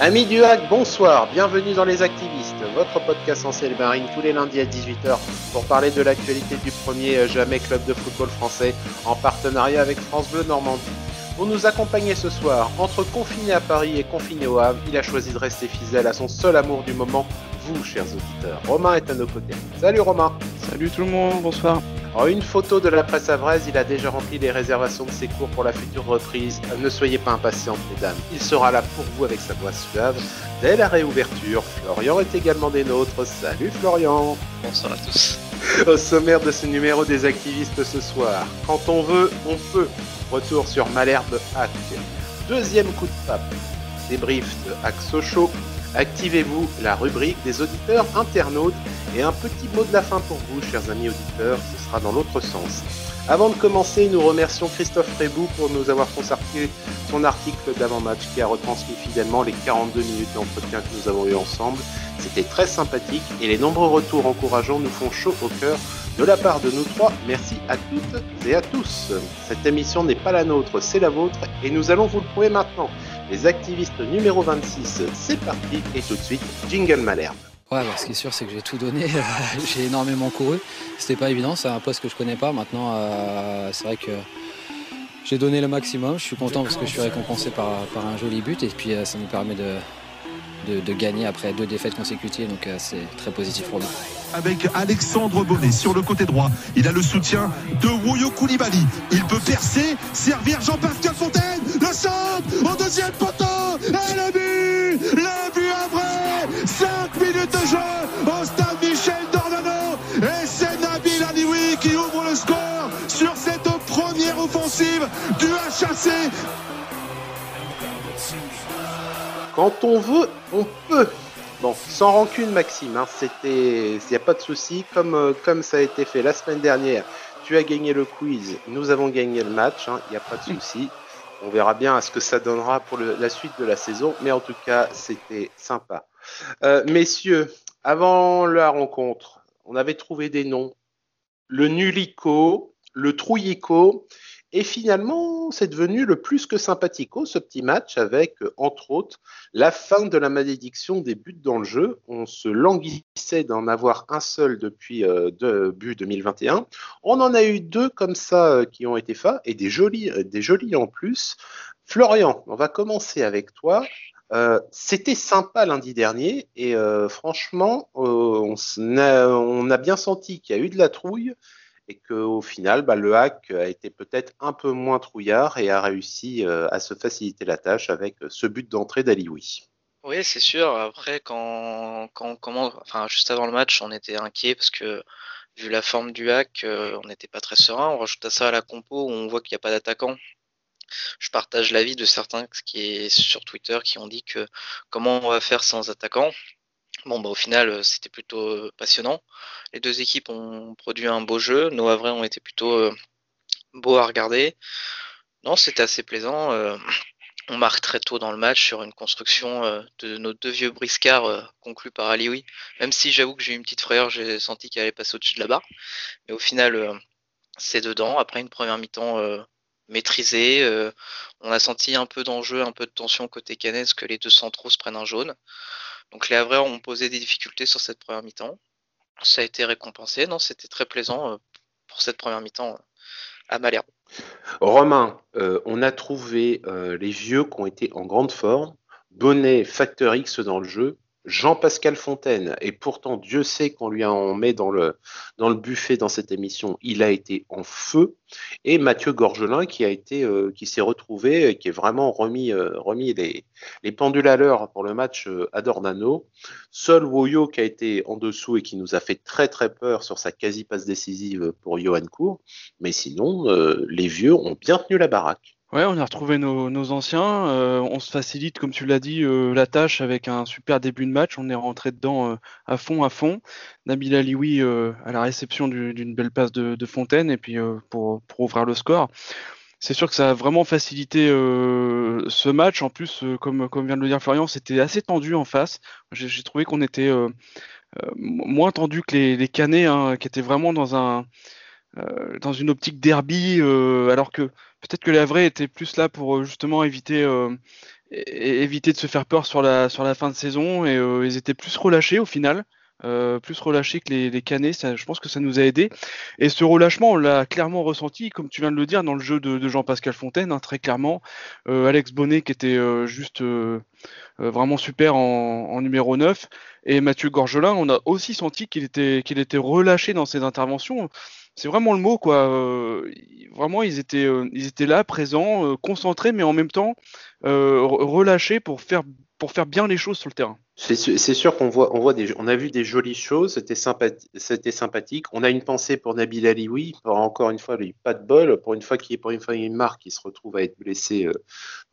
Amis du hack, bonsoir, bienvenue dans Les Activistes, votre podcast en ciel marine tous les lundis à 18h pour parler de l'actualité du premier jamais club de football français en partenariat avec France Bleu Normandie. Pour nous accompagner ce soir, entre confiné à Paris et confiné au Havre, il a choisi de rester fidèle à son seul amour du moment, vous, chers auditeurs. Romain est à nos côtés. Salut Romain Salut tout le monde, bonsoir en une photo de la presse avraise, il a déjà rempli les réservations de ses cours pour la future reprise. Ne soyez pas impatientes, mesdames. Il sera là pour vous avec sa voix suave. Dès la réouverture, Florian est également des nôtres. Salut Florian Bonsoir à tous Au sommaire de ce numéro des activistes ce soir, quand on veut, on peut. Retour sur Malherbe Hack. Deuxième coup de pape. Débrief de Hack Sochaux. Activez-vous la rubrique des auditeurs internautes et un petit mot de la fin pour vous, chers amis auditeurs, ce sera dans l'autre sens. Avant de commencer, nous remercions Christophe Frébou pour nous avoir consacré son article d'avant-match qui a retransmis fidèlement les 42 minutes d'entretien que nous avons eu ensemble. C'était très sympathique et les nombreux retours encourageants nous font chaud au cœur. De la part de nous trois, merci à toutes et à tous. Cette émission n'est pas la nôtre, c'est la vôtre et nous allons vous le prouver maintenant. Les activistes numéro 26, c'est parti et tout de suite, Jingle Malherbe. Ouais, bah, ce qui est sûr, c'est que j'ai tout donné. j'ai énormément couru. C'était pas évident, c'est un poste que je connais pas. Maintenant, euh, c'est vrai que j'ai donné le maximum. Je suis content parce que je suis récompensé par, par un joli but et puis euh, ça nous permet de, de, gagner après deux défaites consécutives. Donc euh, c'est très positif pour nous. Avec Alexandre Bonnet sur le côté droit, il a le soutien de Woyo Koulibaly. Il peut percer, servir Jean-Pascal Fontaine, le centre au deuxième poteau et le but, le but après 5 minutes de jeu au stade Michel Dornano et c'est Nabil Alioui qui ouvre le score sur cette première offensive du HAC. Quand on veut, on peut. Bon, sans rancune, Maxime, hein, c'était, il n'y a pas de souci. Comme, euh, comme ça a été fait la semaine dernière, tu as gagné le quiz, nous avons gagné le match, il hein, n'y a pas de souci. On verra bien à ce que ça donnera pour la suite de la saison, mais en tout cas, c'était sympa. Euh, messieurs, avant la rencontre, on avait trouvé des noms. Le Nulico, le Trouillico, et finalement, c'est devenu le plus que sympathico, ce petit match, avec, entre autres, la fin de la malédiction des buts dans le jeu. On se languissait d'en avoir un seul depuis euh, buts 2021. On en a eu deux comme ça euh, qui ont été faits, et des jolis, euh, des jolis en plus. Florian, on va commencer avec toi. C'était sympa lundi dernier et franchement, on, a, bien senti qu'il y a eu de la trouille et qu'au final, bah, le hack a été peut-être un peu moins trouillard et a réussi euh, à se faciliter la tâche avec ce but d'entrée d'Alioui. Oui, c'est sûr. Après, quand, quand enfin, juste avant le match, on était inquiet parce que vu la forme du hack, euh, on n'était pas très serein. On rajoute à ça à la compo où on voit qu'il n'y a pas d'attaquant. Je partage l'avis de certains qui est sur Twitter qui ont dit que comment on va faire sans attaquant. Bon, bah, au final, euh, c'était plutôt euh, passionnant. Les deux équipes ont produit un beau jeu. Nos Havrais ont été plutôt euh, beaux à regarder. Non, c'était assez plaisant. on marque très tôt dans le match sur une construction de nos deux vieux briscards conclus par Alioui. Même si j'avoue que j'ai eu une petite frayeur, j'ai senti qu'elle allait passer au-dessus de la barre. Mais au final, c'est dedans. Après une première mi-temps maîtrisée, on a senti un peu d'enjeu, un peu de tension côté Canet, que les deux centraux se prennent un jaune. Donc les Havrais ont posé des difficultés sur cette première mi-temps. Ça a été récompensé. Non, c'était très plaisant euh, pour cette première mi-temps euh, à Malherbe. Romain, euh, on a trouvé les vieux qui ont été en grande forme. Bonnet, Facteur X dans le jeu. Jean-Pascal Fontaine, et pourtant Dieu sait qu'on lui en met dans le, buffet dans cette émission, il a été en feu, et Mathieu Gorgelin qui a été euh, qui s'est retrouvé, qui est vraiment remis, euh, les, pendules à l'heure pour le match euh, à Dornano. Seul Woyo qui a été en dessous et qui nous a fait très très peur sur sa quasi passe décisive pour Johan Cour, mais sinon les vieux ont bien tenu la baraque. Ouais, on a retrouvé nos, anciens. Euh, on se facilite, comme tu l'as dit, euh, la tâche avec un super début de match. On est rentré dedans euh, à fond, à fond. Nabil Alioui à la réception d'une belle passe de, Fontaine et puis pour, ouvrir le score. C'est sûr que ça a vraiment facilité ce match. En plus, comme, comme vient de le dire Florian, c'était assez tendu en face. J'ai trouvé qu'on était moins tendu que les, les Canets, hein, qui étaient vraiment dans un dans une optique derby, alors que peut-être que les Havrais étaient plus là pour euh, justement éviter, euh, éviter de se faire peur sur la, sur la fin de saison et ils étaient plus relâchés au final. Euh, plus relâché que les, les canets, ça, je pense que ça nous a aidé. Et ce relâchement, on l'a clairement ressenti, comme tu viens de le dire, dans le jeu de, de Jean-Pascal Fontaine, hein, très clairement. Euh, Alex Bonnet qui était euh, juste euh, euh, vraiment super en, en, numéro 9. Et Mathieu Gorgelin, on a aussi senti qu'il était, qu'il était relâché dans ses interventions. C'est vraiment le mot, quoi. vraiment, ils étaient, ils étaient là, présents, concentrés, mais en même temps relâchés pour faire, pour faire bien les choses sur le terrain. C'est sûr qu'on voit, on voit des, on a vu des jolies choses, c'était sympathique, sympathique. On a une pensée pour Nabil Alioui, encore une fois, lui, pas de bol, pour une fois qu'il pour une fois une marque, il se retrouve à être blessé euh,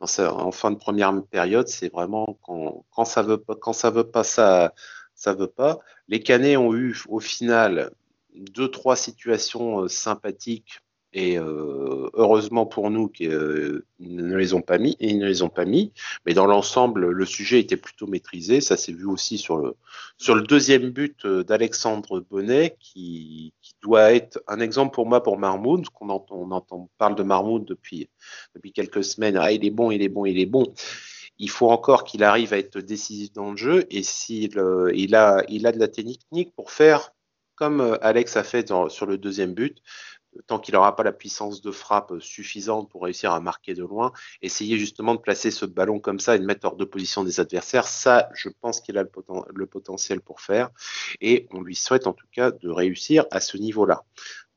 en fin de première période. C'est vraiment quand, quand ça veut pas, quand ça veut pas, ça, ça veut pas. Les Canets ont eu au final deux trois situations euh, sympathiques et euh, heureusement pour nous qu'ils euh, ne les ont pas mis, et ils ne les ont pas mis. Mais dans l'ensemble, le sujet était plutôt maîtrisé. Ça s'est vu aussi sur le, sur le deuxième but d'Alexandre Bonnet, qui, qui, doit être un exemple pour moi pour Marmoud, qu'on entend, on entend, parle de Marmoud depuis, depuis quelques semaines. Ah, il est bon, il est bon, il est bon. Il faut encore qu'il arrive à être décisif dans le jeu, et s'il il a, il a de la technique pour faire comme Alex a fait sur le deuxième but, tant qu'il n'aura pas la puissance de frappe suffisante pour réussir à marquer de loin, essayer justement de placer ce ballon comme ça et de mettre hors de position des adversaires, ça, je pense qu'il a le, poten le, potentiel pour faire. Et on lui souhaite en tout cas de réussir à ce niveau-là.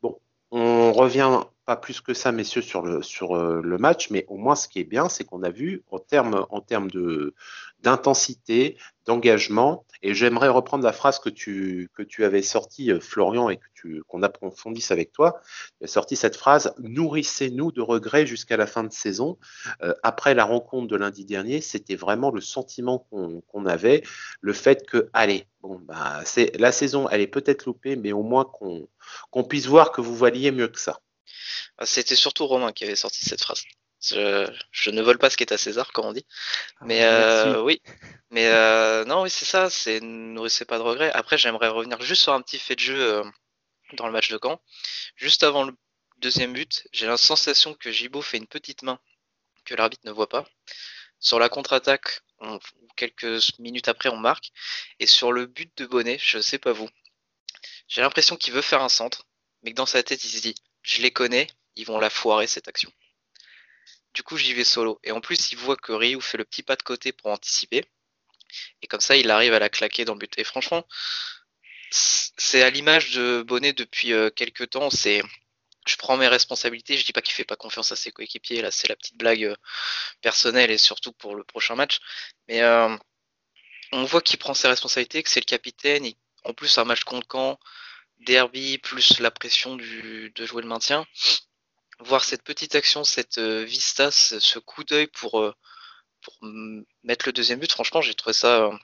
Bon, on revient pas plus que ça, messieurs, sur le, euh, match, mais au moins ce qui est bien, c'est qu'on a vu en termes de d'intensité, d'engagement, et j'aimerais reprendre la phrase que tu que tu avais sortie, euh, Florian, et que qu'on approfondisse avec toi. Tu as sorti cette phrase nourrissez-nous de regrets jusqu'à la fin de saison. Euh, après la rencontre de lundi dernier, c'était vraiment le sentiment qu'on qu avait, le fait que allez, bon bah c'est la saison, elle est peut-être loupée, mais au moins qu'on qu'on puisse voir que vous valiez mieux que ça. Ah, c'était surtout Romain qui avait sorti cette phrase. Je, je, ne vole pas ce qui est à César, comme on dit. Ah, mais euh, oui, mais euh, non, oui, c'est ça. C'est nourrissez pas de regrets. Après, j'aimerais revenir juste sur un petit fait de jeu euh, dans le match de Caen. Juste avant le deuxième but, j'ai la sensation que Gibo fait une petite main que l'arbitre ne voit pas. Sur la contre-attaque, quelques minutes après, on marque. Et sur le but de Bonnet, je sais pas vous, j'ai l'impression qu'il veut faire un centre, mais que dans sa tête, il se dit je les connais, ils vont la foirer cette action. Du coup, j'y vais solo. Et en plus, il voit que Ryu fait le petit pas de côté pour anticiper. Et comme ça, il arrive à la claquer dans le but. Et franchement, c'est à l'image de Bonnet depuis euh, quelques temps. C'est je prends mes responsabilités. Je dis pas qu'il fait pas confiance à ses coéquipiers. Là, c'est la petite blague euh, personnelle et surtout pour le prochain match. Mais euh, on voit qu'il prend ses responsabilités, que c'est le capitaine. Il, en plus, un match contre Caen, derby, plus la pression de jouer le maintien voir cette petite action, cette euh, vista, ce coup d'œil pour, euh, pour mettre le deuxième but, franchement, j'ai trouvé ça, euh,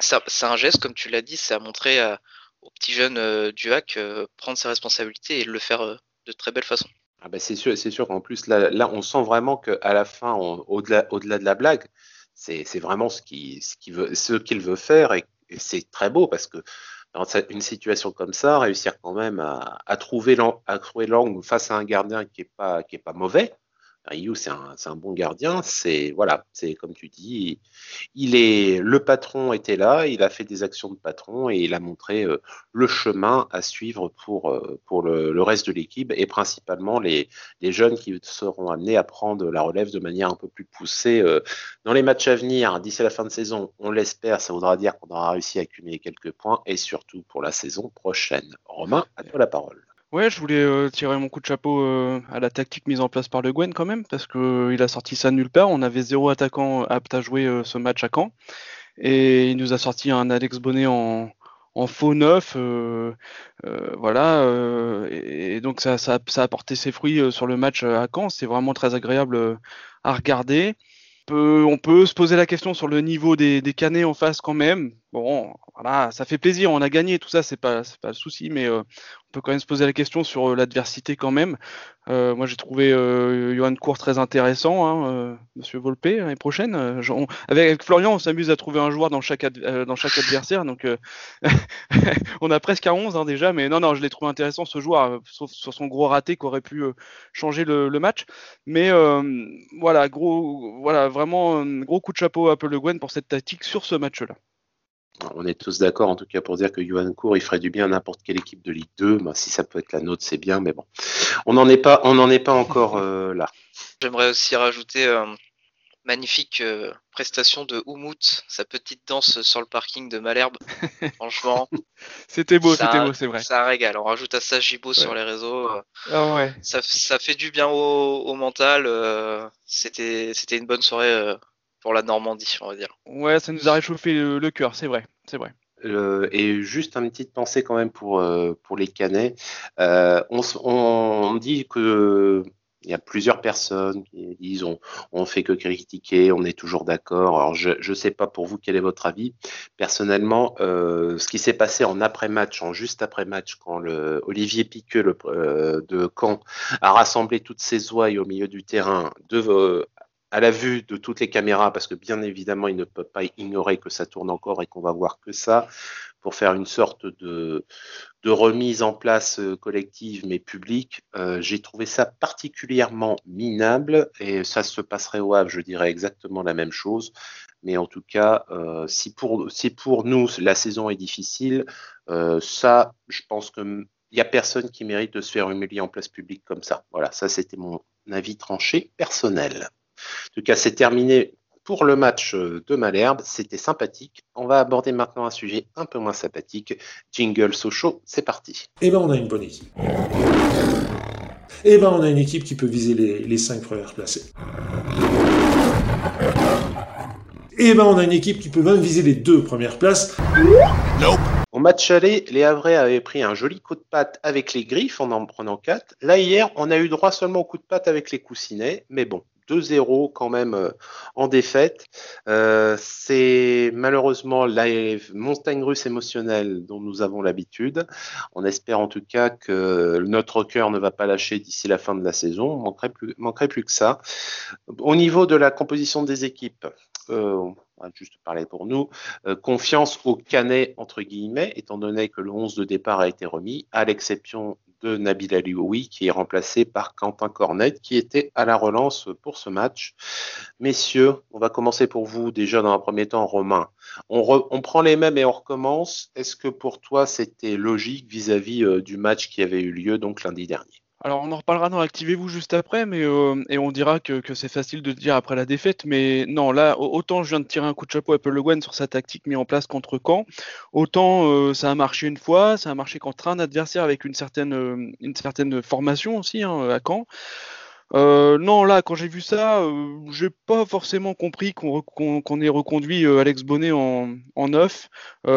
ça c'est un geste, comme tu l'as dit, c'est à montrer à, aux petits jeunes du hack prendre ses responsabilités et le faire de très belle façon. Ah bah c'est sûr, c'est sûr qu'en plus là, là, on sent vraiment qu'à la fin, au-delà, au-delà de la blague, c'est, vraiment ce qu'il, ce qu'il veut, ce qu'il veut faire et c'est très beau parce que dans une situation comme ça, réussir quand même à, à trouver l'angle face à un gardien qui est pas qui est pas mauvais, Ryu, c'est un, bon gardien. C'est voilà, c'est comme tu dis, il est le patron était là, il a fait des actions de patron et il a montré euh, le chemin à suivre pour euh, pour le, reste de l'équipe et principalement les, les jeunes qui seront amenés à prendre la relève de manière un peu plus poussée euh, dans les matchs à venir. D'ici la fin de saison, on l'espère, ça voudra dire qu'on aura réussi à accumuler quelques points et surtout pour la saison prochaine. Romain, à toi la parole. Ouais, je voulais euh, tirer mon coup de chapeau euh, à la tactique mise en place par Le Guen quand même, parce que euh, a sorti ça nulle part. On avait zéro attaquant apte à jouer ce match à Caen, et il nous a sorti un Alex Bonnet en, faux neuf, voilà. Et, donc ça, ça, a porté ses fruits sur le match à Caen. C'est vraiment très agréable à regarder. On peut, on peut, se poser la question sur le niveau des, des canets en face quand même. Bon, voilà, ça fait plaisir, on a gagné, tout ça, c'est pas, pas le souci, mais euh, on peut quand même se poser la question sur euh, l'adversité quand même. Euh, moi, j'ai trouvé Johan Cour très intéressant, hein, Monsieur Volpe, l'année prochaine. avec, Florian, on s'amuse à trouver un joueur dans chaque, adversaire, donc on a presque à 11 hein, déjà, mais non, non, je l'ai trouvé intéressant ce joueur, sauf sur son gros raté qui aurait pu changer le, match. Mais voilà, gros, voilà, vraiment gros coup de chapeau à Apple pour cette tactique sur ce match-là. On est tous d'accord en tout cas pour dire que Johan Cour il ferait du bien à n'importe quelle équipe de Ligue 2. Bah, si ça peut être la nôtre, c'est bien, mais bon, on n'en est pas, on n'en est pas encore euh, là. J'aimerais aussi rajouter euh, magnifique euh, prestation de Oumout, sa petite danse sur le parking de Malherbe. Franchement, c'était beau, c'était beau, c'est vrai. Ça régale. On rajoute à ça Gibo sur les réseaux. Ah ouais. ça, ça, fait du bien au, au mental. c'était, c'était une bonne soirée pour la Normandie, on va dire. Ouais, ça nous a réchauffé le, cœur, c'est vrai, c'est vrai. Euh, et juste une petite pensée quand même pour, euh, pour les Canets. Euh, on, dit que il y a plusieurs personnes qui disent on, on fait que critiquer, on est toujours d'accord. Alors je ne sais pas pour vous quel est votre avis. Personnellement, ce qui s'est passé en après-match, en juste après-match, quand le Olivier Piqueux le, de Caen a rassemblé toutes ses ouailles au milieu du terrain de, à la vue de toutes les caméras, parce que bien évidemment, il ne peut pas ignorer que ça tourne encore et qu'on va voir que ça, pour faire une sorte de, remise en place euh, collective mais publique. Euh, j'ai trouvé ça particulièrement minable et ça se passerait au Havre, je dirais exactement la même chose. Mais en tout cas, euh, si, pour, si pour nous la saison est difficile, ça, je pense qu'il n'y a personne qui mérite de se faire humilier en place publique comme ça. Voilà, ça c'était mon avis tranché personnel. En tout cas, c'est terminé pour le match de Malherbe. C'était sympathique. On va aborder maintenant un sujet un peu moins sympathique. Jingle Sochaux, c'est parti. Eh ben, on a une bonne équipe. Eh ben, on a une équipe qui peut viser les, les cinq premières placées. Eh ben, on a une équipe qui peut même viser les deux premières places. Nope. Au match aller, les Havrais avaient pris un joli coup de patte avec les griffes en en prenant quatre. Là, hier, on a eu droit seulement au coup de patte avec les coussinets, mais bon, 2-0 quand même euh, en défaite. Euh, c'est malheureusement la montagne russe émotionnelle dont nous avons l'habitude. On espère en tout cas que notre cœur ne va pas lâcher d'ici la fin de la saison. On manquerait plus, manquerait plus que ça. Au niveau de la composition des équipes, euh, on va juste parler pour nous, confiance au canet entre guillemets, étant donné que le 11 de départ a été remis, à l'exception de Nabil Alioui qui est remplacé par Quentin Cornet qui était à la relance pour ce match. Messieurs, on va commencer pour vous déjà dans un premier temps, Romain. On, prend les mêmes et on recommence. Est-ce que pour toi c'était logique vis-à-vis -vis, euh, du match qui avait eu lieu donc lundi dernier? Alors on en reparlera dans Activez-vous juste après, mais euh, et on dira que, c'est facile de dire après la défaite, mais non, là autant je viens de tirer un coup de chapeau à Paul Le Guen sur sa tactique mise en place contre Caen, autant euh, ça a marché une fois, ça a marché contre un adversaire avec une certaine euh, une certaine formation aussi hein, à Caen. Non, là, quand j'ai vu ça, j'ai pas forcément compris qu'on ait reconduit Alex Bonnet en, neuf,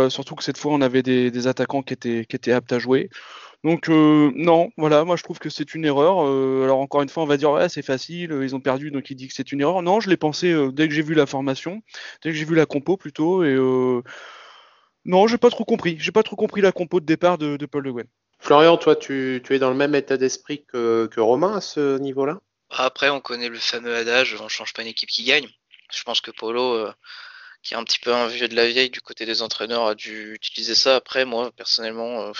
surtout que cette fois on avait des, attaquants qui étaient, aptes à jouer. Donc euh, non, voilà, moi je trouve que c'est une erreur. Euh, alors encore une fois, on va dire ouais, c'est facile, euh, ils ont perdu, donc il dit que c'est une erreur. Non, je l'ai pensé dès que j'ai vu la formation, dès que j'ai vu la compo plutôt, et non, j'ai pas trop compris. J'ai pas trop compris la compo de départ de, Paul Le Guen. Florian, toi, tu, es dans le même état d'esprit que, que Romain à ce niveau-là? Après, on connaît le fameux adage, on change pas une équipe qui gagne. Je pense que Polo qui est un petit peu un vieux de la vieille du côté des entraîneurs, a dû utiliser ça. Après, moi, personnellement,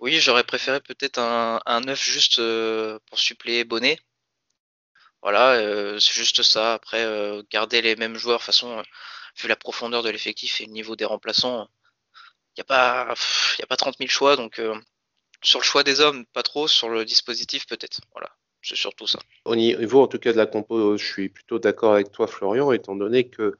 oui, j'aurais préféré peut-être un, un 9 juste euh, pour suppléer Bonnet. Voilà, euh, c'est juste ça. Après, euh, garder les mêmes joueurs, de toute façon, vu la profondeur de l'effectif et le niveau des remplaçants, il n'y a, pas, y a pas 30 000 choix. Donc, sur le choix des hommes, pas trop. Sur le dispositif, peut-être. Voilà. C'est surtout ça. Au niveau en tout cas de la compo, je suis plutôt d'accord avec toi Florian, étant donné que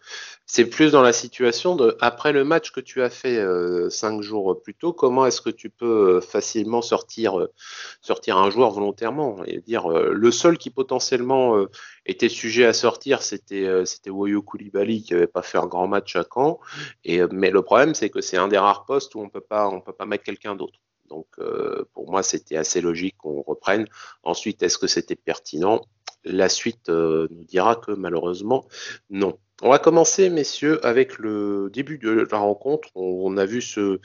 c'est plus dans la situation de après le match que tu as fait euh, cinq jours plus tôt, comment est-ce que tu peux euh, facilement sortir euh, sortir un joueur volontairement et dire le seul qui potentiellement était sujet à sortir, c'était c'était Woyo Koulibaly qui avait pas fait un grand match à Caen. Et mais le problème c'est que c'est un des rares postes où on peut pas on peut pas mettre quelqu'un d'autre. Donc euh, pour moi, c'était assez logique qu'on reprenne. Ensuite, est-ce que c'était pertinent? La suite euh, nous dira que malheureusement, non. On va commencer, messieurs, avec le début de la rencontre. On, a vu ce,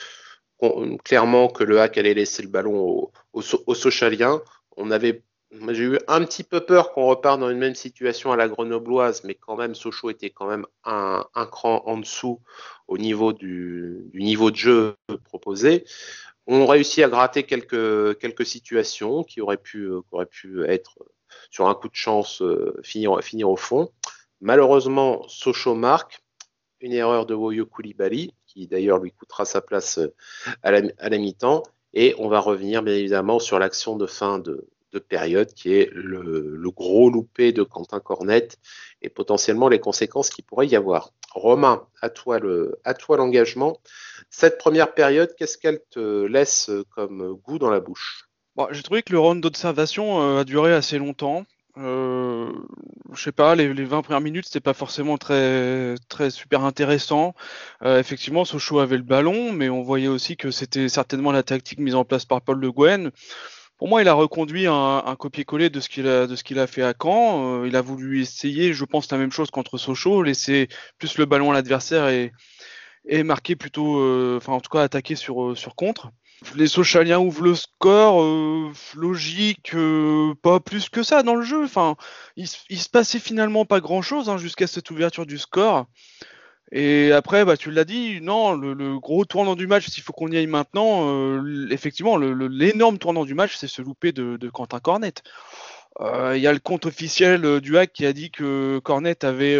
clairement que le hack allait laisser le ballon au, au Sochaliens. On avait j'ai eu un petit peu peur qu'on repart dans une même situation à la grenobloise, mais quand même, Sochaux était quand même un, cran en dessous au niveau du, niveau de jeu proposé. On réussit à gratter quelques, situations qui auraient pu, pu être sur un coup de chance euh, finir, au fond. Malheureusement, Sochaux marque une erreur de Woyo Koulibaly, qui d'ailleurs lui coûtera sa place euh, à la, à la mi-temps. Et on va revenir bien évidemment sur l'action de fin de, de période qui est le, gros loupé de Quentin Cornette et potentiellement les conséquences qu'il pourrait y avoir. Romain, à toi le, à toi l'engagement. Cette première période, qu'est-ce qu'elle te laisse comme goût dans la bouche? Bon, J'ai trouvé que le round d'observation euh, a duré assez longtemps. Euh, je sais pas, les, 20 premières minutes, c'était pas forcément très, très super intéressant. Euh, effectivement, Sochaux avait le ballon, mais on voyait aussi que c'était certainement la tactique mise en place par Paul Le Guen. Pour moi, il a reconduit un, copier-coller de ce qu'il a fait à Caen. Euh, il a voulu essayer, je pense, la même chose contre Sochaux, laisser plus le ballon à l'adversaire et, marquer plutôt, euh, enfin en tout cas attaquer sur euh, sur contre. Les Sochaliens ouvrent le score, logique, pas plus que ça dans le jeu. Enfin, il, il se passait finalement pas grand chose hein, jusqu'à cette ouverture du score. Et après, bah, tu l'as dit, non, le, gros tournant du match, s'il faut qu'on y aille maintenant, euh, effectivement, l'énorme tournant du match, c'est ce loupé de, Quentin Cornet. Euh, il y a le compte officiel euh, du hack qui a dit que Cornet avait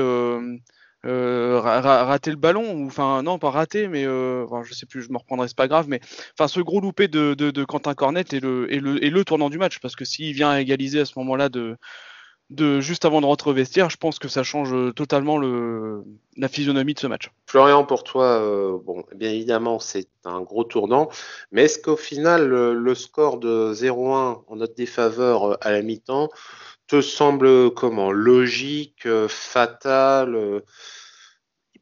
raté le ballon, ou enfin, non, pas raté, mais enfin, je sais plus, je me reprendrai, c'est pas grave, mais enfin, ce gros loupé de, Quentin Cornet est le, est, le, est le tournant du match, parce que s'il vient à égaliser à ce moment-là de de juste avant de rentrer au vestiaire, je pense que ça change totalement le, la physionomie de ce match. Florian, pour toi, euh, bon, bien évidemment, c'est un gros tournant, mais est-ce qu'au final, le, score de 0-1 en notre défaveur euh, à la mi-temps te semble comment? Logique, euh, fatal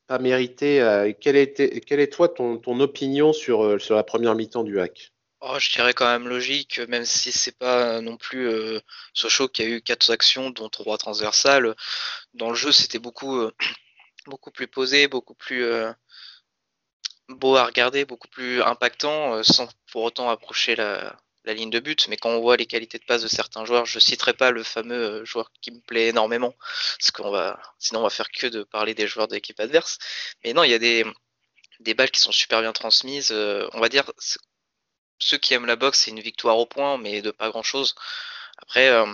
pas mérité quelle, est toi ton, ton opinion sur, sur la première mi-temps du hack? Oh, je dirais quand même logique, même si c'est pas non plus euh, Sochaux qui a eu quatre actions, dont trois transversales. Dans le jeu, c'était beaucoup, euh, beaucoup plus posé, beaucoup plus euh, beau à regarder, beaucoup plus impactant, euh, sans pour autant approcher la, la, ligne de but. Mais quand on voit les qualités de passe de certains joueurs, je citerai pas le fameux joueur qui me plaît énormément, parce qu'on va, sinon on va faire que de parler des joueurs de l'équipe adverse. Mais non, il y a des des balles qui sont super bien transmises. on va dire ceux qui aiment la boxe, c'est une victoire au point, mais de pas grand chose. Après, euh,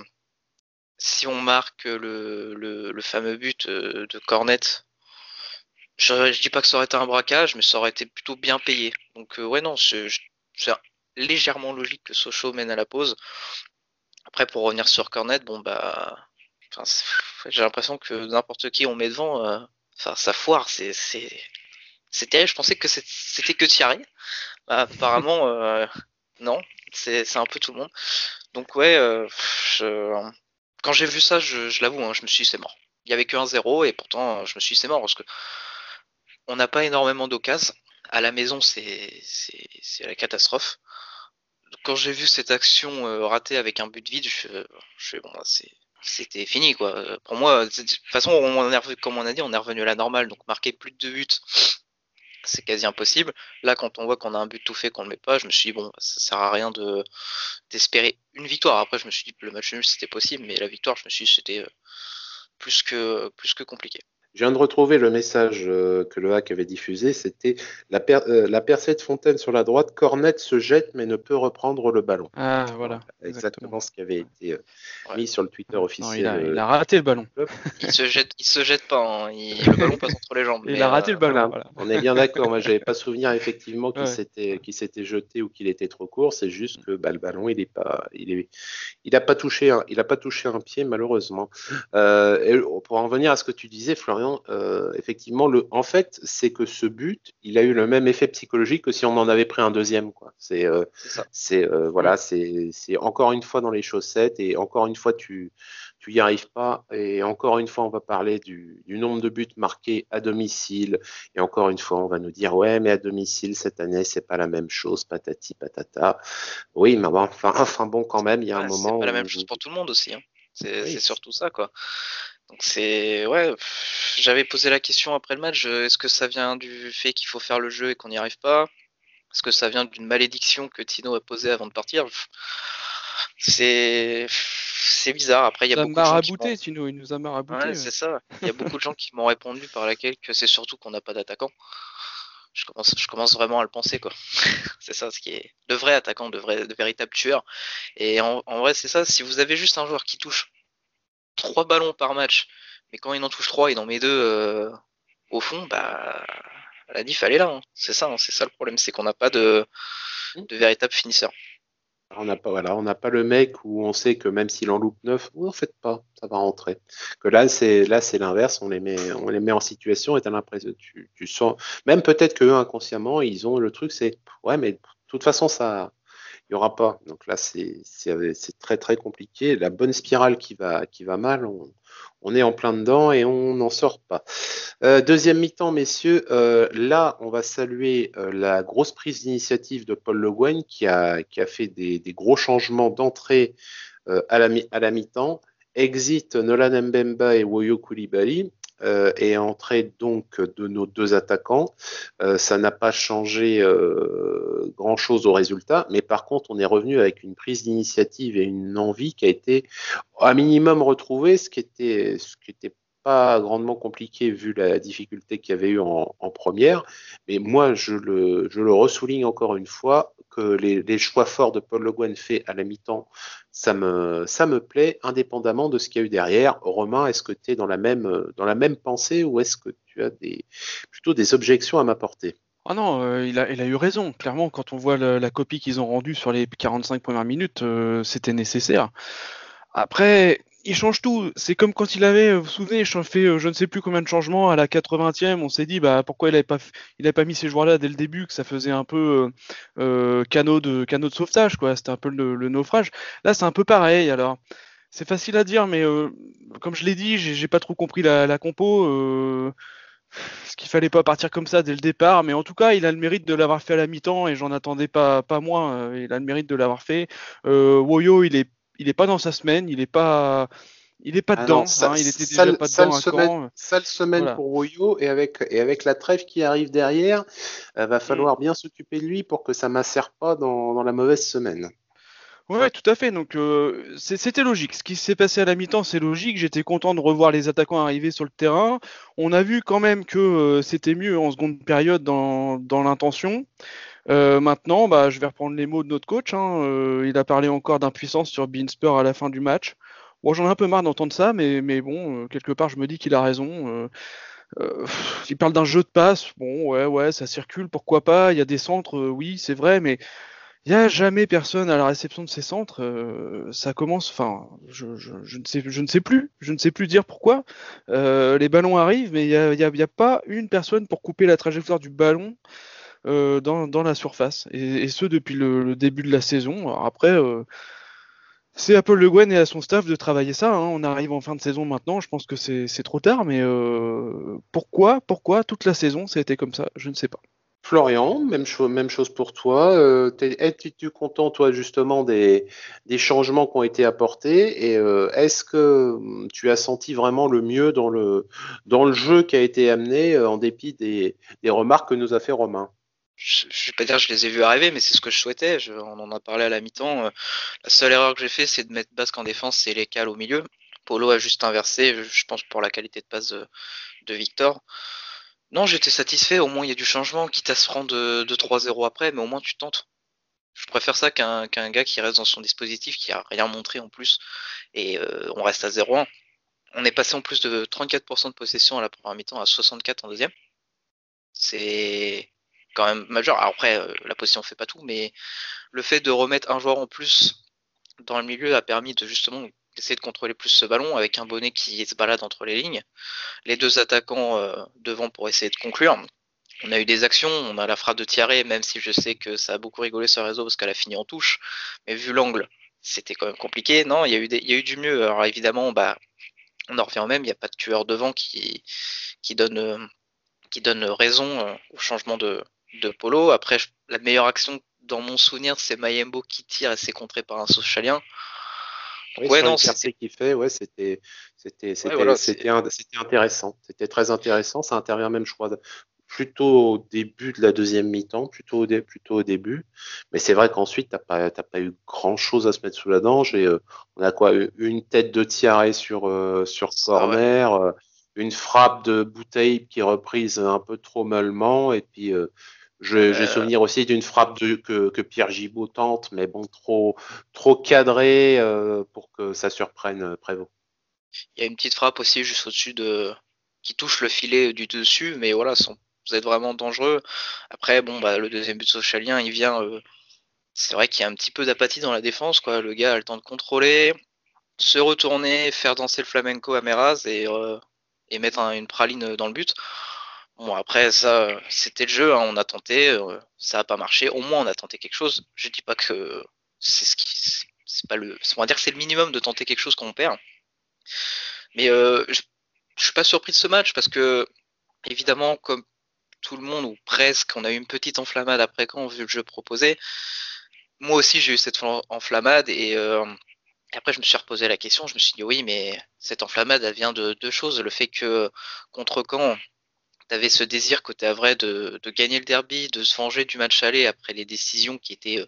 si on marque le, fameux but euh, de Cornet, je, je, dis pas que ça aurait été un braquage, mais ça aurait été plutôt bien payé. Donc, euh, ouais, non, c'est légèrement logique que Sochaux mène à la pause. Après, pour revenir sur Cornet, bon, bah, j'ai l'impression que n'importe qui on met devant, ça foire, c'est c'est terrible. Je pensais que c'était que Thierry. Bah, apparemment, euh, non. C'est un peu tout le monde. Donc ouais, euh, quand j'ai vu ça, je, l'avoue, hein, je me suis dit c'est mort. Il y avait que 1-0 et pourtant je me suis dit c'est mort parce que on n'a pas énormément d'occasions. À la maison, c'est la catastrophe. Quand j'ai vu cette action euh, ratée avec un but vide, je, je bon, bah, c'était fini quoi. Pour moi, de toute façon, on comme on a dit, on est revenu à la normale, donc marquer plus de deux buts c'est quasi impossible. Là, quand on voit qu'on a un but tout fait, qu'on le met pas, je me suis dit bon, ça sert à rien de d'espérer une victoire. Après, je me suis dit le match nul c'était possible, mais la victoire, je me suis dit c'était euh, plus que plus que compliqué. Je viens de retrouver le message euh, que le hack avait diffusé. C'était la, euh, la, percée de Fontaine sur la droite. Cornette se jette mais ne peut reprendre le ballon. Ah, voilà. Exactement, ce qui avait été euh, mis sur le Twitter officiel. il, a, raté le ballon. il se jette, il se jette pas. Hein. le ballon passe entre les jambes. Il a raté le ballon. On est bien d'accord. Moi, j'avais pas souvenir effectivement qu'il s'était, jeté ou qu'il était trop court. C'est juste que bah, le ballon, il est pas, il est, il a pas touché, un, il a pas touché un pied malheureusement. et pour en venir à ce que tu disais, Florian euh, effectivement, le, en fait, c'est que ce but, il a eu le même effet psychologique que si on en avait pris un deuxième. Quoi. C'est, euh, c'est, euh, voilà, c'est, c'est encore une fois dans les chaussettes et encore une fois tu, tu y arrives pas. Et encore une fois, on va parler du, du, nombre de buts marqués à domicile. Et encore une fois, on va nous dire ouais, mais à domicile cette année, c'est pas la même chose, patati patata. Oui, mais enfin, enfin bon, quand même, il y a un moment. C'est pas la même chose pour tout le monde aussi. Hein. C'est, c'est surtout ça, quoi. Donc c'est ouais, j'avais posé la question après le match, est-ce que ça vient du fait qu'il faut faire le jeu et qu'on n'y arrive pas? Est-ce que ça vient d'une malédiction que Tino a posée avant de partir? C'est c'est bizarre. Après, il y a beaucoup de gens qui Tino, il nous a marabouté. Ouais, c'est ça. Il y a beaucoup de gens qui m'ont répondu par laquelle que c'est surtout qu'on n'a pas d'attaquant. Je commence, je commence vraiment à le penser, quoi. c'est ça, ce qui est de vrais attaquants, de vrais, de véritables tueurs. Et en, vrai, c'est ça. Si vous avez juste un joueur qui touche trois ballons par match, mais quand il en touche trois, il en met deux euh, au fond, bah la diff elle est là. Hein. C'est ça, hein. c'est ça le problème, c'est qu'on n'a pas de, de véritable finisseur. On n'a pas, voilà, pas le mec où on sait que même s'il en loupe neuf, en fait pas, ça va rentrer. Que là, c'est là, c'est l'inverse. On les met, on les met en situation et t'as l'impression, tu, tu sens, même peut-être que inconsciemment, ils ont le truc, c'est ouais, mais de toute façon, ça, il y aura pas. Donc là, c'est très très compliqué. La bonne spirale qui va qui va mal, on, est en plein dedans et on n'en sort pas. Euh, deuxième mi-temps, messieurs, euh, là, on va saluer euh, la grosse prise d'initiative de Paul Le Guen qui a, qui a fait des, gros changements d'entrée à la, à la mi-temps. Exit Nolan Mbemba et Woyo Koulibaly euh, et entrée donc de nos deux attaquants. Euh, ça n'a pas changé euh, grand-chose au résultat, mais par contre, on est revenu avec une prise d'initiative et une envie qui a été à minimum retrouvée, ce qui ce qui était pas grandement compliqué vu la difficulté qu'il y avait eu en, première. Mais moi, je le, je le ressouligne encore une fois que les, choix forts de Paul Le Guen fait à la mi-temps, ça me, ça me plaît, indépendamment de ce qu'il y a eu derrière. Romain, est-ce que tu es dans la même, dans la même pensée ou est-ce que tu as des, plutôt des objections à m'apporter? Ah non, euh, il, a, il, a, eu raison. Clairement, quand on voit la, copie qu'ils ont rendue sur les 45 premières minutes, euh, c'était nécessaire. Après, il change tout. C'est comme quand il avait, vous vous souvenez, fait euh, je ne sais plus combien de changements à la 80e. On s'est dit bah pourquoi il n'avait pas, pas mis ces joueurs-là dès le début, que ça faisait un peu euh, euh canot de canot de sauvetage, quoi. C'était un peu le, naufrage. Là, c'est un peu pareil. Alors, c'est facile à dire, mais euh, comme je l'ai dit, j'ai pas trop compris la, compo. Euh, ce qu'il fallait pas partir comme ça dès le départ, mais en tout cas, il a le mérite de l'avoir fait à la mi-temps et j'en attendais pas, pas moins. Il a le mérite de l'avoir fait. Euh, Woyo, il est il est pas dans sa semaine, il est pas, il est pas ah dedans. hein, il était déjà pas dedans. Semaine, sale semaine pour Woyo et avec et avec la trêve qui arrive derrière, il euh, va mm. falloir bien s'occuper de lui pour que ça m'assère pas dans, dans, la mauvaise semaine. Ouais, tout à fait. Donc euh, c'était logique. Ce qui s'est passé à la mi-temps, c'est logique. J'étais content de revoir les attaquants arriver sur le terrain. On a vu quand même que euh, c'était mieux en seconde période dans, dans l'intention. Euh, maintenant, bah, je vais reprendre les mots de notre coach. Hein. Euh, il a parlé encore d'impuissance sur Beanspur à la fin du match. Bon, j'en ai un peu marre d'entendre ça, mais, mais bon, euh, quelque part, je me dis qu'il a raison. il parle d'un jeu de passe. Bon, ouais, ouais, ça circule, pourquoi pas? Il y a des centres, oui, c'est vrai, mais il n'y a jamais personne à la réception de ces centres. ça commence, enfin, je, ne sais, je ne sais plus, je ne sais plus dire pourquoi. les ballons arrivent, mais il n'y a, y a, pas une personne pour couper la trajectoire du ballon. Euh, dans, la surface. Et, ce, depuis le, début de la saison. après, euh, c'est Apple Le Guen et à son staff de travailler ça. Hein. On arrive en fin de saison maintenant. Je pense que c'est trop tard. Mais euh, pourquoi, pourquoi toute la saison ça a été comme ça? Je ne sais pas. Florian, même, chose pour toi. Es-tu content, toi, justement, des, changements qui ont été apportés? Et est-ce que hum, tu as senti vraiment le mieux dans le, jeu qui a été amené, en dépit des remarques que nous a fait Romain? Je, je vais pas dire que je les ai vus arriver, mais c'est ce que je souhaitais. On en a parlé à la mi-temps. Euh, la seule erreur que j'ai fait, c'est de mettre Basque en défense et les cales au milieu. Polo a juste inversé, je pense pour la qualité de passe de, Victor. Non, j'étais satisfait. Au moins, il y a du changement, quitte à se rendre de, de 3-0 après, mais au moins tu tentes. Je préfère ça qu'un gars qui reste dans son dispositif, qui a rien montré en plus, et euh, on reste à 0-1. On est passé en plus de 34% de possession à la première mi-temps à 64% en deuxième. C'est quand même majeur. après, euh, la position fait pas tout, mais le fait de remettre un joueur en plus dans le milieu a permis de justement essayer de contrôler plus ce ballon avec un bonnet qui se balade entre les lignes, les deux attaquants euh, devant pour essayer de conclure. On a eu des actions, on a la frappe de Thierry, même si je sais que ça a beaucoup rigolé le réseau parce qu'elle a fini en touche, mais vu l'angle, c'était quand même compliqué. Non, il y a eu, du mieux. Alors évidemment, bah, on en revient au même, il n'y a pas de tueur devant qui, qui donne raison au changement de, de Polo. Après, la meilleure action dans mon souvenir, c'est Mayembo qui tire et c'est contré par un socialien. Oui, Ouais, non, percées qu'il fait, ouais, c'était, c'était, c'était, voilà, intéressant. C'était très intéressant. Ça intervient même, je crois, plutôt au début de la deuxième mi-temps, plutôt au, dé- plutôt au début. Mais c'est vrai qu'ensuite, t'as pas, t'as pas eu grand chose à se mettre sous la dent. Et euh, on a quoi, une tête de Tiaré sur, euh, sur ouais. corner, euh, une frappe de bouteille qui est reprise un peu trop mollement, et puis. Je- J'ai Euh, souvenir aussi d'une frappe de, que, que Pierre Gibaud tente, mais bon, trop, trop cadré euh, pour que ça surprenne euh, Prévost. Il y a une petite frappe aussi juste au-dessus de qui touche le filet du dessus, mais voilà, sans être vraiment dangereux. Après, bon, bah, le deuxième but socialien, il vient. euh, c'est vrai qu'il y a un petit peu d'apathie dans la défense, quoi. Le gars a le temps de contrôler, se retourner, faire danser le flamenco à Meraz et, euh, et mettre un- une praline dans le but. Bon, après, ça, c'était le jeu, hein, on a tenté, euh, ça a pas marché. Au moins, on a tenté quelque chose. Je dis pas que c'est ce qui. c'est- pas le. On va dire que c'est le minimum de tenter quelque chose quand on perd. Mais euh, je, je suis pas surpris de ce match parce que, évidemment, comme tout le monde, ou presque, on a eu une petite enflammade après quand, vu le jeu proposé. Moi aussi, j'ai eu cette fla- enflammade et, euh, après, je me suis reposé la question. Je me suis dit, oui, mais cette enflammade, elle vient de deux choses. Le fait que, contre Caen, tu avais ce désir côté vrai de, de gagner le derby, de se venger du match aller après les décisions qui étaient euh,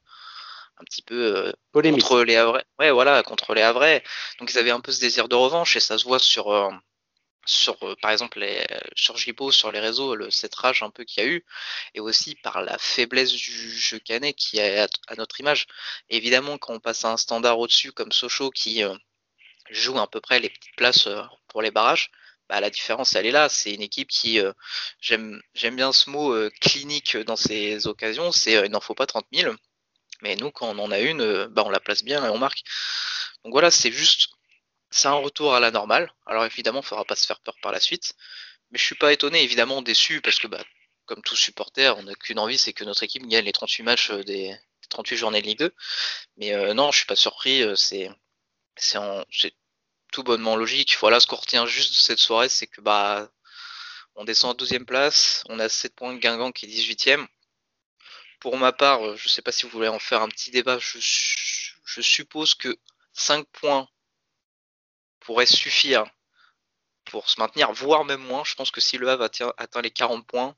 un petit peu euh, Polémique. contre les Havrais. Ouais, voilà, contre les Havrais. Donc ils avaient un peu ce désir de revanche et ça se voit sur, euh, sur par exemple, les, sur Gibo, sur les réseaux, le, cette rage un peu qu'il y a eu, et aussi par la faiblesse du jeu canet qui est à, à notre image. évidemment, quand on passe à un standard au-dessus comme Sochaux qui euh, joue à peu près les petites places euh, pour les barrages, bah, la différence elle est là. C'est une équipe qui, euh, j'aime bien ce mot euh, clinique dans ces occasions, c'est euh, il n'en faut pas 30 000. Mais nous, quand on en a une, euh, bah, on la place bien et on marque. Donc voilà, c'est juste, c'est un retour à la normale. Alors évidemment, il ne faudra pas se faire peur par la suite. Mais je suis pas étonné, évidemment déçu, parce que bah, comme tout supporter, on n'a qu'une envie, c'est que notre équipe gagne les 38 matchs des, des 38 journées de Ligue 2. Mais non, je suis pas surpris. C'est, c'est tout bonnement logique. Voilà, ce qu'on retient juste de cette soirée, c'est que bah, on descend à 12e place, on a 7 points de Guingamp qui est 18e. Pour ma part, euh, je sais pas si vous voulez en faire un petit débat, je, su- je suppose que 5 points pourraient suffire pour se maintenir, voire même moins. Je pense que si le Havre atteint, atteint les 40 points,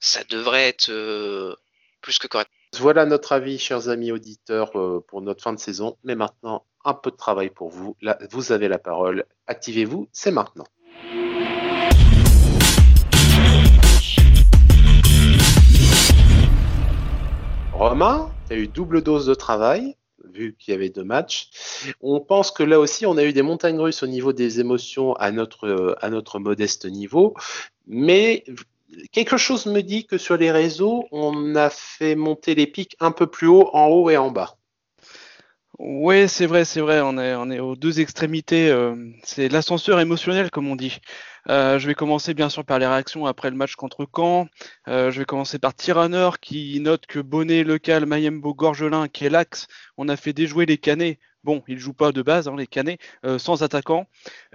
ça devrait être euh, plus que correct. Voilà notre avis, chers amis auditeurs, euh, pour notre fin de saison. Mais maintenant, un peu de travail pour vous. Là, vous avez la parole. Activez-vous, c'est maintenant. Romain, tu as eu double dose de travail, vu qu'il y avait deux matchs. On pense que là aussi, on a eu des montagnes russes au niveau des émotions à notre, euh, à notre modeste niveau. Mais quelque chose me dit que sur les réseaux, on a fait monter les pics un peu plus haut, en haut et en bas. Ouais, c'est vrai, c'est vrai. On est, aux deux extrémités. euh, c'est l'ascenseur émotionnel, comme on dit. Euh, je vais commencer bien sûr par les réactions après le match contre Caen. Euh, je vais commencer par Tyranner qui note que Bonnet, Lecal, Mayembo, Gorgelin, qui est l'axe, on a fait déjouer les Canets. Bon, ils jouent pas de base, hein, les Canets, euh, sans attaquant.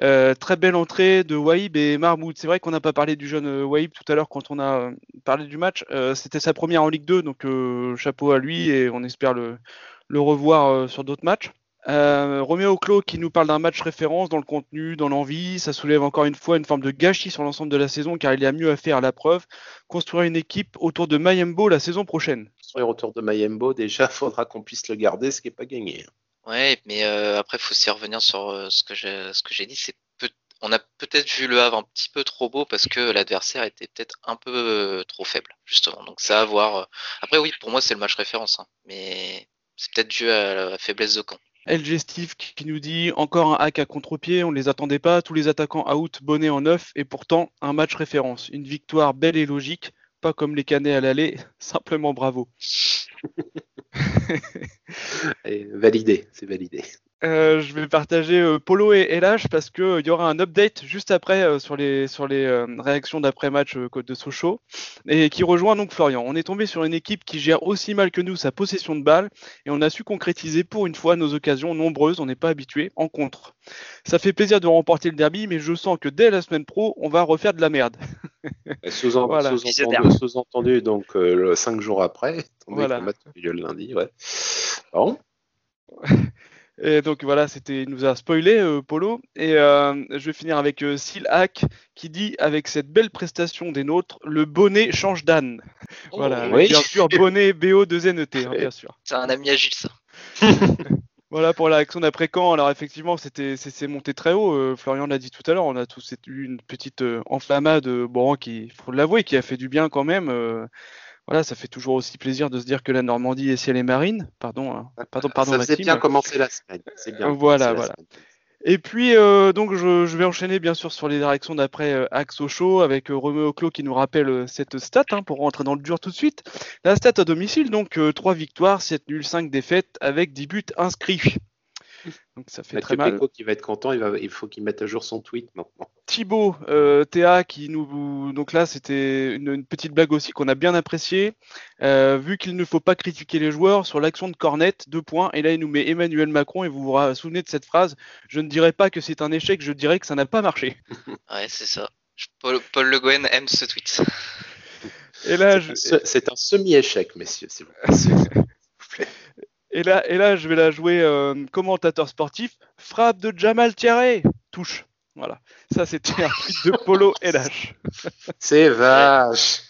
Euh, très belle entrée de Waïb et Marmoud. C'est vrai qu'on n'a pas parlé du jeune euh, Waïb tout à l'heure quand on a parlé du match. C'était sa première en Ligue 2, donc chapeau à lui et on espère le, revoir sur d'autres matchs. Roméo Clos qui nous parle d'un match référence dans le contenu, dans l'envie. Ça soulève encore une fois une forme de gâchis sur l'ensemble de la saison car il y a mieux à faire à la preuve. Construire une équipe autour de Mayembo la saison prochaine. Les retours de Mayembo, déjà, faudra qu'on puisse le garder, ce qui n'est pas gagné. Ouais, mais euh, après, faut aussi revenir sur euh, ce que j'ai ce que j'ai dit. C'est on a peut-être vu le Havre un petit peu trop beau parce que l'adversaire était peut-être un peu euh, trop faible, justement. Donc ça à voir. euh. Après, oui, pour moi, c'est le match référence, hein, mais c'est peut-être dû à la faiblesse de Caen. LG Steve qui qui nous dit encore un hack à contre-pied, on ne les attendait pas, tous les attaquants out, bonnet en neuf, et pourtant un match référence. Une victoire belle et logique, pas comme les canets à l'aller, simplement bravo. Et validé, c'est validé. Euh, je vais partager euh, Polo et LH parce que euh, y aura un update juste après euh, sur les sur les euh, réactions d'après-match côte de Sochaux et qui rejoint donc Florian. On est tombé sur une équipe qui gère aussi mal que nous sa possession de balle et on a su concrétiser pour une fois nos occasions nombreuses, on n'est pas habitué en contre. Ça fait plaisir de remporter le derby mais je sens que dès la semaine pro, on va refaire de la merde. Sous-en- Voilà. Sous-entendu, sous-entendu, donc le cinq jours après, donné Voilà. le match le lundi, ouais. Bon, Et donc voilà, c'était, il nous a spoilé euh, Polo. Et euh, je vais finir avec euh, Silhac qui dit avec cette belle prestation des nôtres, le bonnet change d'âne. Oh, voilà, oui. bien sûr, bonnet BO 2 NET, hein, bien sûr. C'est un ami agile, ça. Voilà pour la réaction d'après camp. Alors effectivement, c'était c'est c'est monté très haut. euh, Florian l'a dit tout à l'heure. On a tous eu une petite euh, enflammade, bon, qui faut l'avouer, qui a fait du bien quand même. Voilà, ça fait toujours aussi plaisir de se dire que la Normandie est ciel et marine. Pardon, hein. pardon, pardon, ça Maxime. bien commencer la semaine. C'est bien. Voilà, voilà. semaine. Et puis, euh, donc, je, je vais enchaîner bien sûr sur les directions d'après euh, Axe au show avec euh, Roméo Clos qui nous rappelle euh, cette stat hein, pour rentrer dans le dur tout de suite. La stat à domicile, donc euh, 3 victoires, 7 nuls, 5 défaites avec 10 buts inscrits. Donc ça fait très Mathieu mal. Péco qui va être content, il, va, il faut qu'il mette à jour son tweet maintenant. Thibaut euh, Théa qui nous donc là c'était une, une petite blague aussi qu'on a bien appréciée Euh, vu qu'il ne faut pas critiquer les joueurs sur l'action de Cornet deux points et là il nous met Emmanuel Macron et vous vous souvenez de cette phrase je ne dirais pas que c'est un échec je dirais que ça n'a pas marché Ouais, c'est ça. Paul, Paul Le Guen aime ce tweet. et là je, C'est un semi-échec, messieurs. s'il vous plaît. et là et là je vais la jouer euh, commentateur sportif. Frappe de Jamal Thierry touche. Voilà. Ça c'était un tweet de Polo LH C'est vache.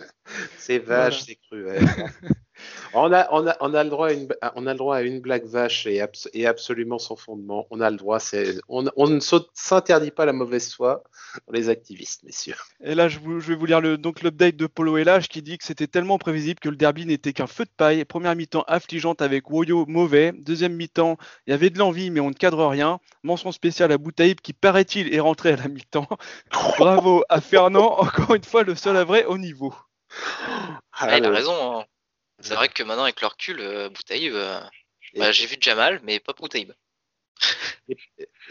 C'est vache, Voilà. c'est cruel. on, a, on, a, on, a le droit à une, on a le droit à une blague vache et, abs- et absolument sans fondement. On a le droit. On, on ne s'interdit pas la mauvaise foi pour les activistes, messieurs. Et là, je, vous- je vais vous lire le, donc l'update de Polo LH qui dit que c'était tellement prévisible que le derby n'était qu'un feu de paille. Première mi-temps affligeante avec Woyo mauvais. Deuxième mi-temps, il y avait de l'envie, mais on ne cadre rien. Mention spéciale à Boutaïb qui, paraît-il, est rentré à la mi-temps. Bravo à Fernand, encore une fois le seul à vrai au niveau. Ah, il a raison. hein. C'est vrai que maintenant, avec le recul, euh, Boutaïb, euh, bah, j'ai vu Jamal, mais pas Boutaïb.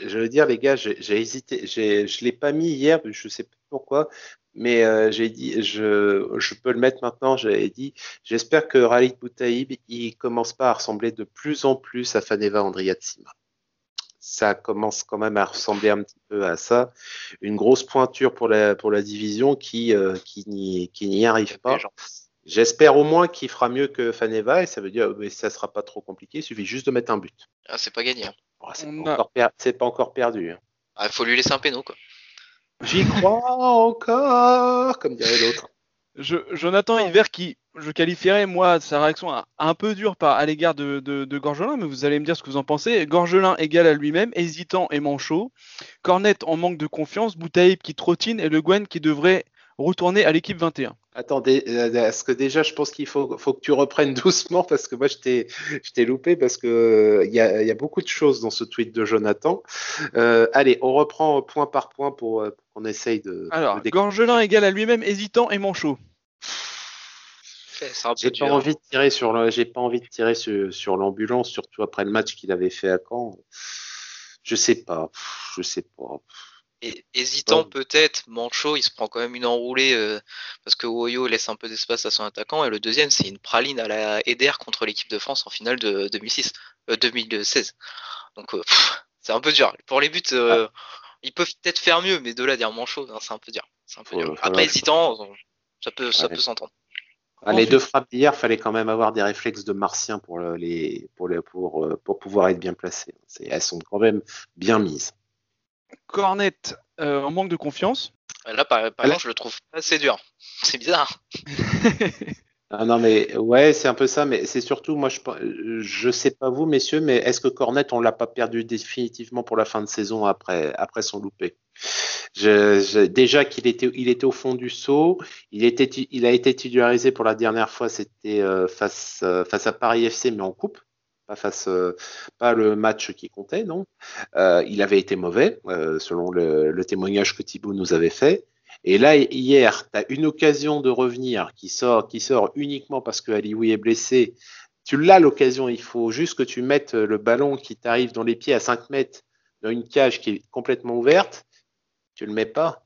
Je veux dire, les gars, j'ai hésité. Je l'ai pas mis hier, je sais pas pourquoi, mais euh, j'ai dit, je, je peux le mettre maintenant. J'avais dit, j'espère que Ralik Boutaïb, il commence pas à ressembler de plus en plus à Faneva Andriatsima. Ça commence quand même à ressembler un petit peu à ça. Une grosse pointure pour la, pour la division qui, euh, qui n'y qui n'y arrive pas. J'espère au moins qu'il fera mieux que Faneva et ça veut dire que ça sera pas trop compliqué. Il suffit juste de mettre un but. Ah, c'est pas gagné. hein. Oh, c'est pas, a- encore per- c'est pas encore perdu. hein. Ah, faut lui laisser un péno, quoi. J'y crois encore, comme dirait l'autre. Je, Jonathan Hiver qui, je qualifierais moi sa réaction un, peu dure par, à l'égard de, de, de Gorgelin, mais vous allez me dire ce que vous en pensez. Gorgelin égal à lui-même, hésitant et manchot. Cornet en manque de confiance, Boutaïb qui trottine et Le Guen qui devrait retourner à l'équipe 21. Attendez, euh, est-ce que déjà je pense qu'il faut, faut que tu reprennes doucement parce que moi je t'ai, loupé parce que euh, il y, a, il y a beaucoup de choses dans ce tweet de Jonathan. Euh, allez, on reprend point par point pour, euh, pour qu'on essaye de. Alors, de Gorgelin égal à lui-même, hésitant et manchot. J'ai pas dur. envie de tirer sur le, j'ai pas envie de tirer sur, sur l'ambulance, surtout après le match qu'il avait fait à Caen. Je sais pas, je sais pas. Et, hésitant Ouais. peut-être, Mancho, il se prend quand même une enroulée euh, parce que Woyo laisse un peu d'espace à son attaquant. Et le deuxième, c'est une praline à la Eder contre l'équipe de France en finale de 2006, euh, 2016. Donc euh, c'est un peu dur. Pour les buts, euh, ils peuvent peut-être faire mieux, mais de là dire Mancho, non, c'est un peu dur. Un peu Après, hésitant, euh, ça peut, ça Ouais. peut s'entendre. Ah, les deux frappes d'hier, fallait quand même avoir des réflexes de martien pour le- les pour les pour euh, pour pouvoir être bien placées. C'est- Elles sont quand même bien mises. Cornet euh, en manque de confiance. Là, par, par Là- exemple, je le trouve assez dur. C'est bizarre. Ah non mais ouais, c'est un peu ça, mais c'est surtout moi je je sais pas vous messieurs, mais est-ce que Cornet on l'a pas perdu définitivement pour la fin de saison après après son loupé? Je, je- déjà qu'il était il était au fond du saut, il était il a été titularisé pour la dernière fois, c'était euh, face euh, face à Paris FC mais en coupe, pas face euh, pas le match qui comptait non? Euh, il avait été mauvais euh, selon le, le témoignage que Thibaut nous avait fait. Et là, hier, tu as une occasion de revenir qui sort, qui sort uniquement parce que Alioui est blessé. Tu l'as l'occasion, il faut juste que tu mettes le ballon qui t'arrive dans les pieds à 5 mètres dans une cage qui est complètement ouverte. Tu le mets pas.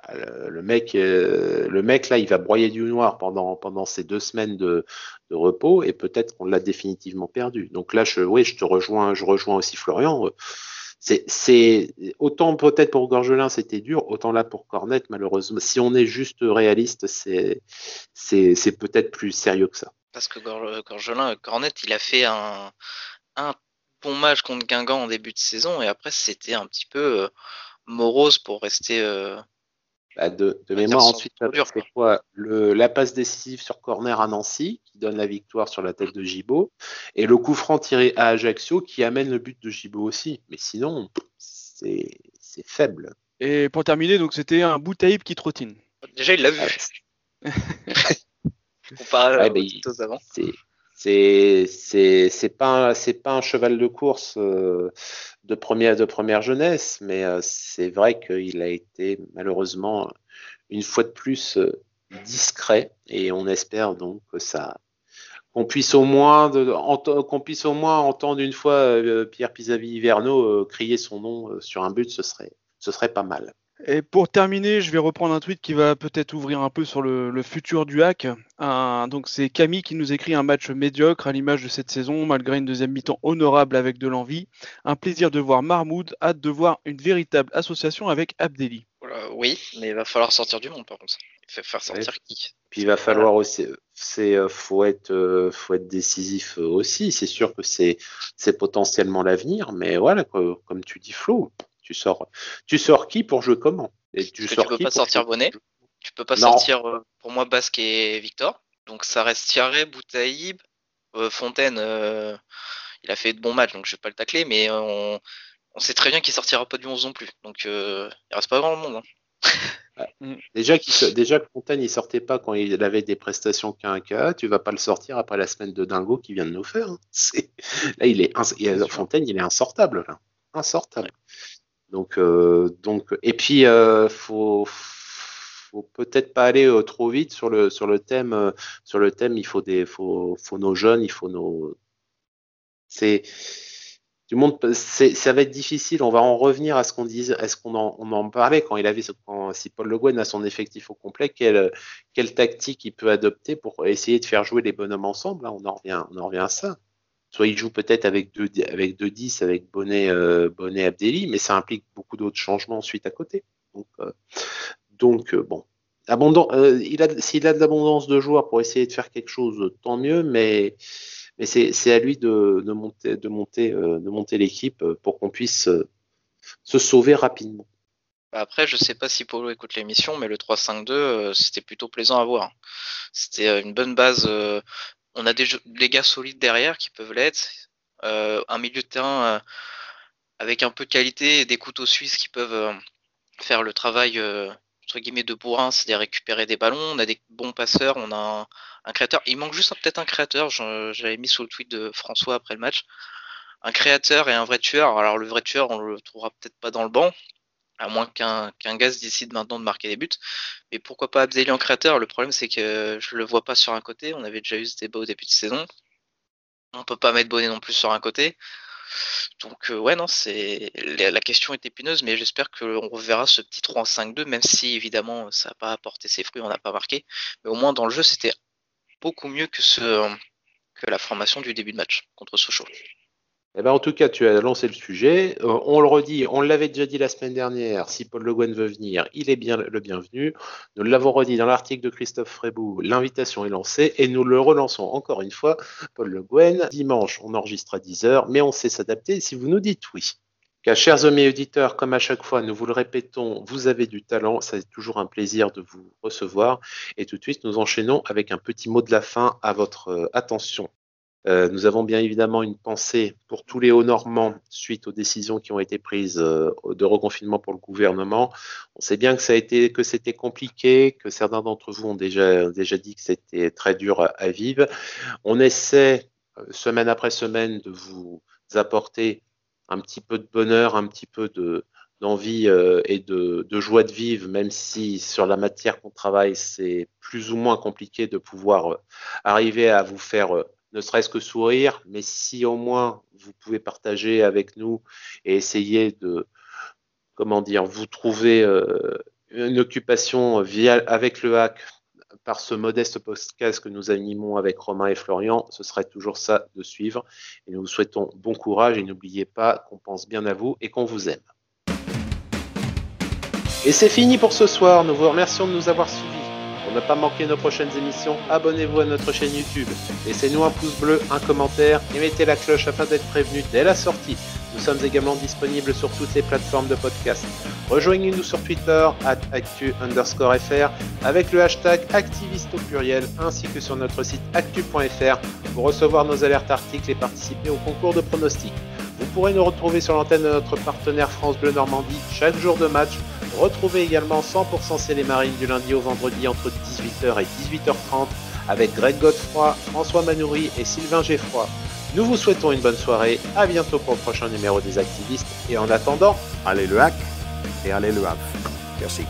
Ah, Le, mec, euh, le mec là, il va broyer du noir pendant pendant ces deux semaines de, de repos et peut-être qu'on l'a définitivement perdu. Donc là, je, oui, je te rejoins, je rejoins aussi Florian. C'est, autant peut-être pour Gorgelin c'était dur, autant là pour Cornet malheureusement. Si on est juste réaliste, c'est peut-être plus sérieux que ça. Parce que Gor- Gorgelin, Cornet, il a fait un, un bon match contre Guingamp en début de saison et après c'était un petit peu euh, morose pour rester. Euh, bah, de, mémoire, ensuite, c'est quoi? Le, La passe décisive sur corner à Nancy qui donne la victoire sur la tête de Gibaud et le coup franc tiré à Ajaccio qui amène le but de Gibaud aussi. Mais sinon, c'est faible. Et pour terminer, donc c'était un Boutaïb qui trottine. Déjà, il l'a vu. Comparé aux avant c'est c'est pas c'est pas un cheval de course euh, de première de première jeunesse, mais euh, c'est vrai qu'il a été malheureusement une fois de plus euh, discret et on espère donc que ça qu'on puisse au moins qu'on puisse au moins entendre une fois Pierre Pisavi-Verno crier son nom sur un but, ce serait ce serait pas mal. Et pour terminer, je vais reprendre un tweet qui va peut-être ouvrir un peu sur le, futur du hack. donc c'est Camille qui nous écrit un match médiocre à l'image de cette saison, malgré une deuxième mi-temps honorable avec de l'envie. Un plaisir de voir Marmoud, hâte de voir une véritable association avec Abdelli. oui, mais il va falloir sortir du monde par contre. Il va faire sortir qui? Puis il va falloir aussi, c'est euh, faut être, euh, faut être décisif aussi. C'est sûr que c'est, c'est potentiellement l'avenir, mais voilà, comme tu dis Flo, tu sors, tu sors qui pour jouer comment? Et tu, sors peux pas sortir Bonnet. Tu peux pas sortir euh, pour moi Basque et Victor. Donc ça reste Thierry, Boutaïb, euh, Fontaine. Euh, il a fait de bons matchs, donc je vais pas le tacler, mais on, sait très bien qu'il sortira pas du 11 non plus. Donc il reste pas grand monde. Hein. Mm. Déjà, déjà que Fontaine il sortait pas quand il avait des prestations qu'un cas, tu vas pas le sortir après la semaine de dingo qu'il vient de nous faire. Hein. Là, il est Fontaine, il est insortable. Là. Insortable. Donc, euh, donc, et puis, euh, faut, faut peut-être pas aller euh, trop vite sur le sur le thème. Sur le thème, il faut des, faut, faut nos jeunes, il faut nos. C'est du monde, ça va être difficile. On va en revenir à ce qu'on disait, est-ce qu'on en, on en parlait quand il avait, quand, si Paul Le Guen a son effectif au complet, quelle, quelle tactique il peut adopter pour essayer de faire jouer les bonhommes ensemble. Là, on en revient, on en revient à ça. Soit il joue peut-être avec deux, avec deux 10 avec Bonnet, euh, mais ça implique beaucoup d'autres changements ensuite à côté. Donc, euh, euh, bon. Euh, s'il a de l'abondance de joueurs pour essayer de faire quelque chose, tant mieux, mais, c'est, à lui de, monter, l'équipe pour qu'on puisse se sauver rapidement. Après, je sais pas si Polo écoute l'émission, mais le 3-5-2, c'était plutôt plaisant à voir. C'était une bonne base on a des, gars solides derrière qui peuvent l'être. Euh, un milieu de terrain euh, avec un peu de qualité des couteaux suisses qui peuvent euh, faire le travail entre guillemets de bourrin, c'est-à-dire récupérer des ballons. On a des bons passeurs, on a un, créateur. Il manque juste peut-être un créateur. J'avais mis sur le tweet de François après le match. Un créateur et un vrai tueur. Alors le vrai tueur, on le trouvera peut-être pas dans le banc, à moins qu'un qu'un gaz décide maintenant de marquer des buts. Mais pourquoi pas Abdeli en créateur Le problème, c'est que je le vois pas sur un côté. On avait déjà eu ce débat au début de saison. On peut pas mettre Bonnet non plus sur un côté. Donc euh, ouais non c'est la question est épineuse mais j'espère qu'on reverra ce petit 3-5-2 même si évidemment ça n'a pas apporté ses fruits on n'a pas marqué mais au moins dans le jeu c'était beaucoup mieux que ce que la formation du début de match contre Sochaux. Eh ben, en tout cas, tu as lancé le sujet. Euh, on le redit, on l'avait déjà dit la semaine dernière. Si Paul Le Guen veut venir, il est bien le bienvenu. Nous l'avons redit dans l'article de Christophe Frébou. L'invitation est lancée et nous le relançons encore une fois. Paul Le Guen, dimanche, on enregistre à 10h, mais on sait s'adapter si vous nous dites oui. Car, chers amis auditeurs, comme à chaque fois, nous vous le répétons, vous avez du talent. C'est toujours un plaisir de vous recevoir. Et tout de suite, nous enchaînons avec un petit mot de la fin à votre euh, attention. Euh, nous avons bien évidemment une pensée pour tous les Hauts-Normands suite aux décisions qui ont été prises euh, de reconfinement pour le gouvernement. On sait bien que ça a été que c'était compliqué, que certains d'entre vous ont déjà déjà dit que c'était très dur à, vivre. On essaie euh, semaine après semaine de vous apporter un petit peu de bonheur, un petit peu de d'envie et de, joie de vivre, même si sur la matière qu'on travaille, c'est plus ou moins compliqué de pouvoir arriver à vous faire ne serait-ce que sourire, mais si au moins vous pouvez partager avec nous et essayer de, comment dire, vous trouver euh, une occupation via, avec le hack par ce modeste podcast que nous animons avec Romain et Florian, ce serait toujours ça de suivre. Nous vous souhaitons bon courage et n'oubliez pas qu'on pense bien à vous et qu'on vous aime. Et c'est fini pour ce soir. Nous vous remercions de nous avoir suivis. Pour ne pas manquer nos prochaines émissions, abonnez-vous à notre chaîne YouTube. Laissez-nous un pouce bleu, un commentaire et mettez la cloche afin d'être prévenu dès la sortie. Nous sommes également disponibles sur toutes les plateformes de podcast. Rejoignez-nous sur Twitter, at actu underscore fr, avec le hashtag activiste au pluriel, ainsi que sur notre site actu.fr pour recevoir nos alertes articles et participer au concours de pronostics. Vous pourrez nous retrouver sur l'antenne de notre partenaire France Bleu Normandie chaque jour de match. Retrouvez également 100% C'est les du lundi au vendredi entre 18h et 18h30 avec Greg Godefroy, François Manoury et Sylvain Geffroy. Nous vous souhaitons une bonne soirée, à bientôt pour le prochain numéro des activistes et en attendant, Allez le hack et allez le hack. Merci.